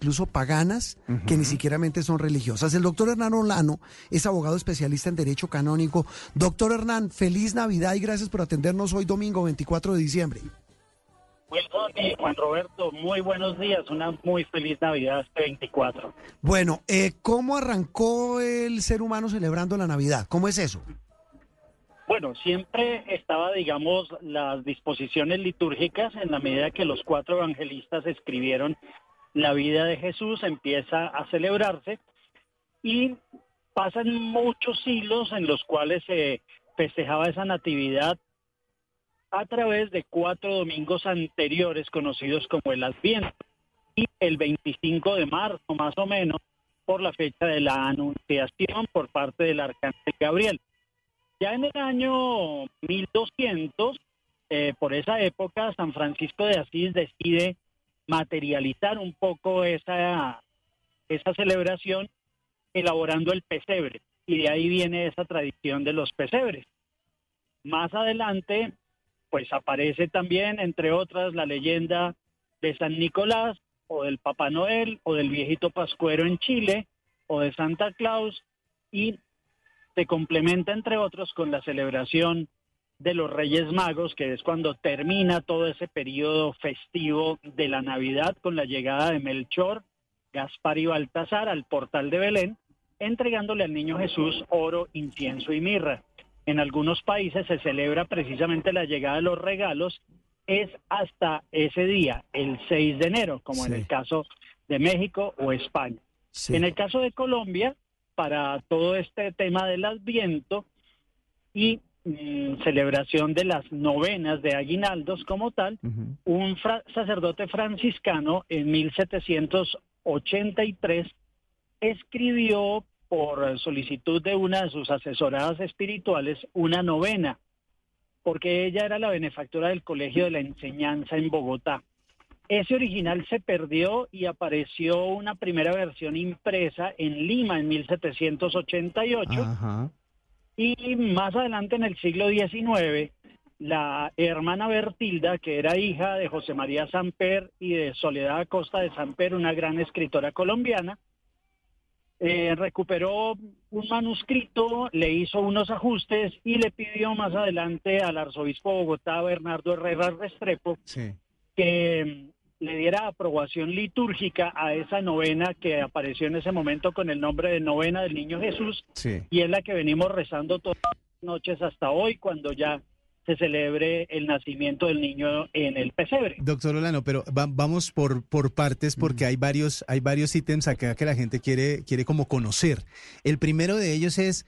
incluso paganas, que ni siquiera son religiosas. El doctor Hernán Olano es abogado especialista en Derecho Canónico. Doctor Hernán, feliz Navidad y gracias por atendernos hoy domingo 24 de diciembre. Juan Roberto, muy buenos días, una muy feliz Navidad este 24. Bueno, eh, ¿cómo arrancó el ser humano celebrando la Navidad? ¿Cómo es eso? Bueno, siempre estaba, digamos, las disposiciones litúrgicas en la medida que los cuatro evangelistas escribieron la vida de Jesús, empieza a celebrarse y pasan muchos siglos en los cuales se festejaba esa natividad a través de cuatro domingos anteriores conocidos como el Adviento y el 25 de marzo más o menos por la fecha de la anunciación por parte del arcángel Gabriel. Ya en el año 1200, eh, por esa época, San Francisco de Asís decide materializar un poco esa, esa celebración elaborando el pesebre. Y de ahí viene esa tradición de los pesebres. Más adelante, pues aparece también, entre otras, la leyenda de San Nicolás o del Papá Noel o del viejito Pascuero en Chile o de Santa Claus y se complementa, entre otros, con la celebración de los Reyes Magos, que es cuando termina todo ese periodo festivo de la Navidad con la llegada de Melchor, Gaspar y Baltasar al portal de Belén, entregándole al niño Jesús oro, incienso y mirra. En algunos países se celebra precisamente la llegada de los regalos, es hasta ese día, el 6 de enero, como en el caso de México o España. En el caso de Colombia, para todo este tema del Adviento y mm, celebración de las novenas de aguinaldos como tal, un sacerdote franciscano en 1783 escribió por solicitud de una de sus asesoradas espirituales una novena, porque ella era la benefactora del Colegio de la Enseñanza en Bogotá. Ese original se perdió y apareció una primera versión impresa en Lima en 1788. Y más adelante en el siglo XIX, la hermana Bertilda, que era hija de José María Samper y de Soledad Acosta de Samper, una gran escritora colombiana, eh, recuperó un manuscrito, le hizo unos ajustes y le pidió más adelante al arzobispo de Bogotá, Bernardo Herrera Restrepo, que le diera aprobación litúrgica a esa novena que apareció en ese momento con el nombre de Novena del Niño Jesús, y es la que venimos rezando todas las noches hasta hoy, cuando ya se celebre el nacimiento del niño en el pesebre. Doctor Olano, pero vamos por, por partes porque hay varios, hay varios ítems acá que la gente quiere, quiere como conocer. El primero de ellos es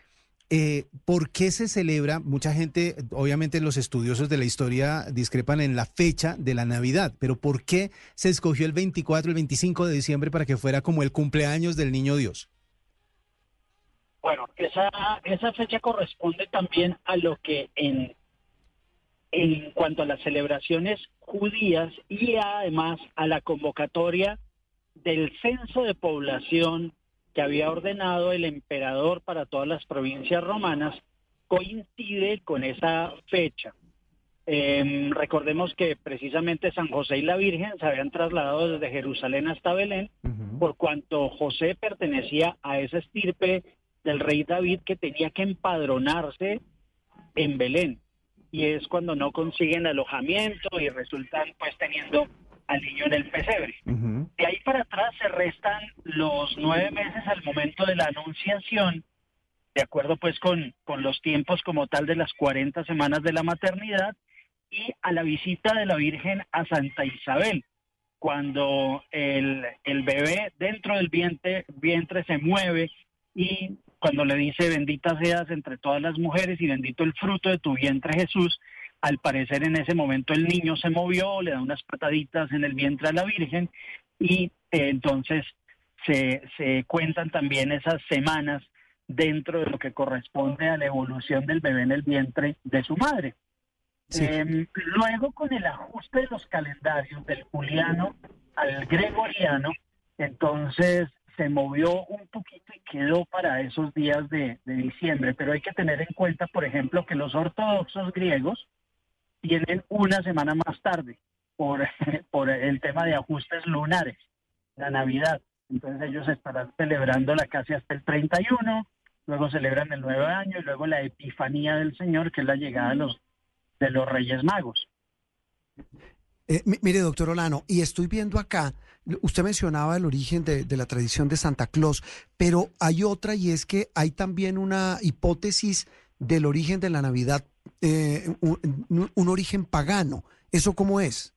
eh, ¿por qué se celebra? Mucha gente, obviamente los estudiosos de la historia discrepan en la fecha de la Navidad, pero ¿por qué se escogió el 24, el 25 de diciembre para que fuera como el cumpleaños del niño Dios? Bueno, esa, esa fecha corresponde también a lo que en en cuanto a las celebraciones judías y además a la convocatoria del censo de población que había ordenado el emperador para todas las provincias romanas coincide con esa fecha. Em, recordemos que precisamente San José y la Virgen se habían trasladado desde Jerusalén hasta Belén, por cuanto José pertenecía a esa estirpe del rey David que tenía que empadronarse en Belén y es cuando no consiguen alojamiento y resultan pues teniendo al niño en el pesebre. De ahí para atrás se restan los nueve meses al momento de la anunciación, de acuerdo pues con, con los tiempos como tal de las 40 semanas de la maternidad y a la visita de la Virgen a Santa Isabel, cuando el, el bebé dentro del vientre, vientre se mueve y cuando le dice bendita seas entre todas las mujeres y bendito el fruto de tu vientre Jesús, al parecer en ese momento el niño se movió, le da unas pataditas en el vientre a la Virgen y eh, entonces se, se cuentan también esas semanas dentro de lo que corresponde a la evolución del bebé en el vientre de su madre. Em, luego con el ajuste de los calendarios del juliano al gregoriano, entonces se movió un poquito y quedó para esos días de, diciembre, pero hay que tener en cuenta, por ejemplo, que los ortodoxos griegos tienen una semana más tarde por, por el tema de ajustes lunares. la Navidad. Entonces ellos estarán celebrándola casi hasta el 31, luego celebran el nuevo año y luego la Epifanía del Señor, que es la llegada de los, de los Reyes Magos. Eh, mire, doctor Olano, y estoy viendo acá, usted mencionaba el origen de, la tradición de Santa Claus, pero hay otra y es que hay también una hipótesis del origen de la Navidad, eh, un, origen pagano. ¿Eso cómo es?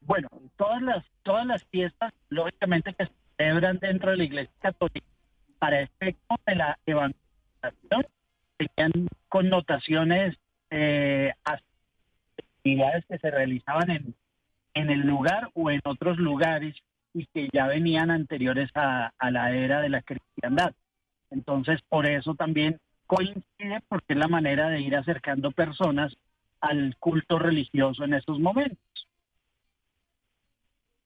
Bueno, todas las, todas las fiestas, lógicamente, que se celebran dentro de la Iglesia Católica para efecto de la evangelización, tenían connotaciones eh, actividades que se realizaban en, en el lugar o en otros lugares y que ya venían anteriores a, a la era de la cristiandad. Entonces, por eso también coincide porque es la manera de ir acercando personas al culto religioso en estos momentos.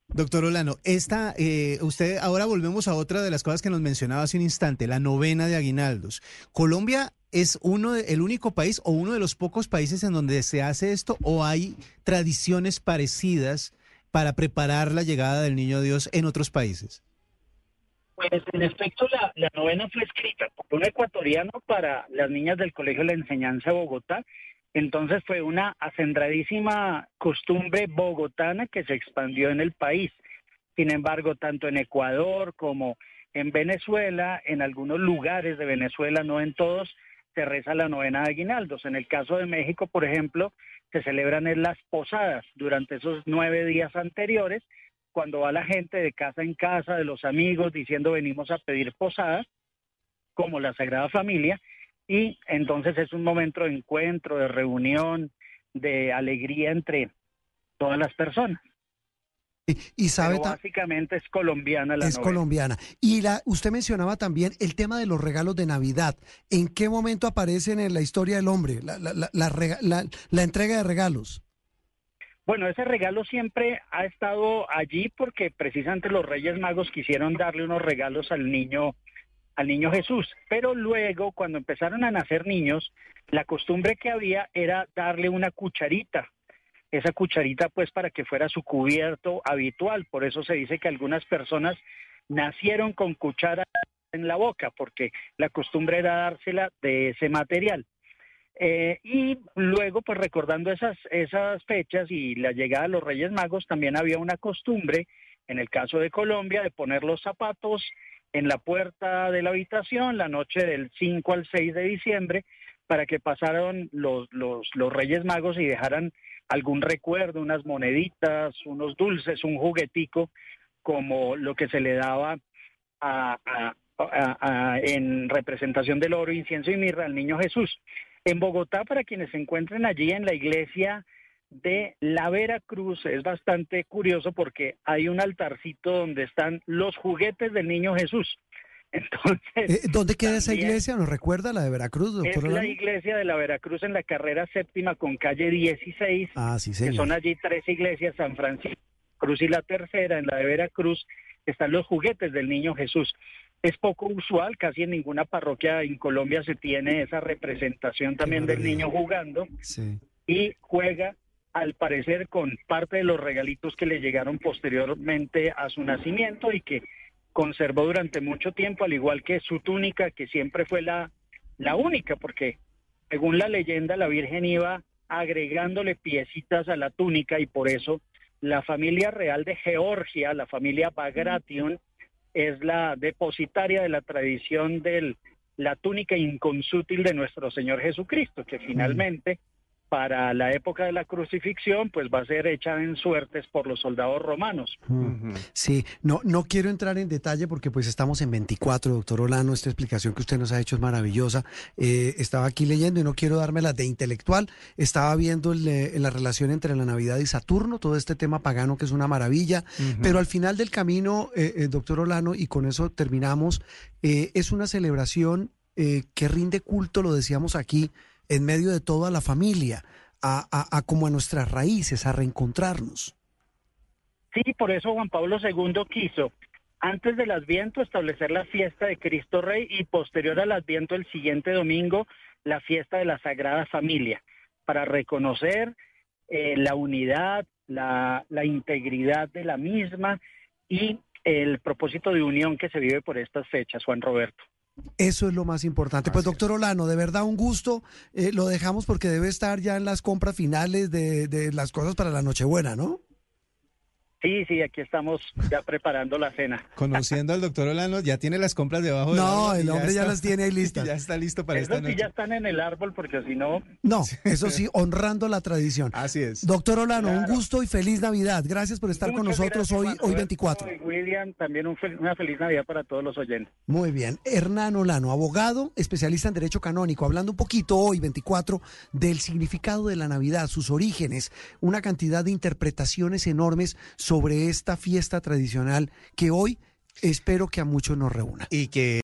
Doctor Olano, esta, eh, usted ahora volvemos a otra de las cosas que nos mencionaba hace un instante, la novena de aguinaldos. Colombia es uno de, el único país o uno de los pocos países en donde se hace esto o hay tradiciones parecidas para preparar la llegada del niño Dios en otros países. Pues en efecto la, novena fue escrita por un ecuatoriano para las niñas del Colegio de la Enseñanza de Bogotá entonces fue una acendradísima costumbre bogotana que se expandió en el país. Sin embargo, tanto en Ecuador como en Venezuela, en algunos lugares de Venezuela, no en todos, se reza la novena de aguinaldos. En el caso de México, por ejemplo, se celebran en las posadas durante esos nueve días anteriores, cuando va la gente de casa en casa, de los amigos, diciendo venimos a pedir posadas, como la Sagrada Familia, y entonces es un momento de encuentro, de reunión, de alegría entre todas las personas. Y, sabe básicamente es colombiana la Es colombiana. Y la usted mencionaba también el tema de los regalos de Navidad. ¿En qué momento aparecen en la historia del hombre la, la, la, la entrega de regalos? Bueno, ese regalo siempre ha estado allí porque precisamente los Reyes Magos quisieron darle unos regalos al niño al niño Jesús. Pero luego, cuando empezaron a nacer niños, la costumbre que había era darle una cucharita. Esa cucharita, pues, para que fuera su cubierto habitual. Por eso se dice que algunas personas nacieron con cuchara en la boca, porque la costumbre era dársela de ese material. Eh, y luego, pues recordando esas, esas fechas y la llegada de los Reyes Magos, también había una costumbre, en el caso de Colombia, de poner los zapatos en la puerta de la habitación la noche del 5 al 6 de diciembre para que pasaran los, los, los Reyes Magos y dejaran algún recuerdo, unas moneditas, unos dulces, un juguetico, como lo que se le daba a, en representación del oro, incienso y mirra al niño Jesús. En Bogotá, para quienes se encuentren allí en la iglesia de la Veracruz es bastante curioso porque hay un altarcito donde están los juguetes del niño Jesús. Entonces, eh, ¿Dónde queda esa iglesia? ¿Nos recuerda la de Veracruz, doctor? Es la iglesia de la Veracruz en la carrera séptima con calle 16. Ah, sí, Que son allí tres iglesias, San Francisco Cruz y la tercera, en la de Veracruz, están los juguetes del niño Jesús. Es poco usual, casi en ninguna parroquia en Colombia se tiene esa representación también del niño jugando. Sí. Y juega al parecer con parte de los regalitos que le llegaron posteriormente a su nacimiento y que conservó durante mucho tiempo, al igual que su túnica, que siempre fue la, la única, porque según la leyenda la Virgen iba agregándole piecitas a la túnica y por eso la familia real de Georgia, la familia Bagration, es la depositaria de la tradición de la túnica inconsútil de nuestro Señor Jesucristo, que finalmente para la época de la crucifixión, pues va a ser hecha en suertes por los soldados romanos. Sí, no, no quiero entrar en detalle porque pues estamos en 24, doctor Olano, esta explicación que usted nos ha hecho es maravillosa. Eh, estaba aquí leyendo y no quiero dármela de intelectual, estaba viendo eh, la relación entre la Navidad y Saturno, todo este tema pagano que es una maravilla, pero al final del camino, eh, doctor Olano, y con eso terminamos, es una celebración que rinde culto, lo decíamos aquí, en medio de toda la familia, a, como a nuestras raíces, a reencontrarnos. Sí, por eso Juan Pablo II quiso, antes del Adviento, establecer la fiesta de Cristo Rey y posterior al Adviento, el siguiente domingo, la fiesta de la Sagrada Familia, para reconocer eh, la unidad, la integridad de la misma y el propósito de unión que se vive por estas fechas, Juan Roberto. Eso es lo más importante. Pues doctor Olano, de verdad un gusto. Eh, lo dejamos porque debe estar ya en las compras finales de, de las cosas para la Nochebuena, ¿no? Sí, sí, aquí estamos ya preparando la cena. Conociendo al doctor Olano, ya tiene las compras debajo No, el hombre ya, las tiene ahí listas. Ya está listo para Eso esta sí ya están en el árbol porque si no... No, eso sí, honrando la tradición. Así es. Doctor Olano, un gusto y feliz Navidad. Gracias por estar con nosotros gracias, hoy, Juan hoy Roberto 24. y William, también un fel- una feliz Navidad para todos los oyentes. Muy bien. Hernán Olano, abogado, especialista en Derecho Canónico, hablando un poquito hoy, 24, del significado de la Navidad, sus orígenes, una cantidad de interpretaciones enormes sobre esta fiesta tradicional que hoy espero que a muchos nos reúna. Y que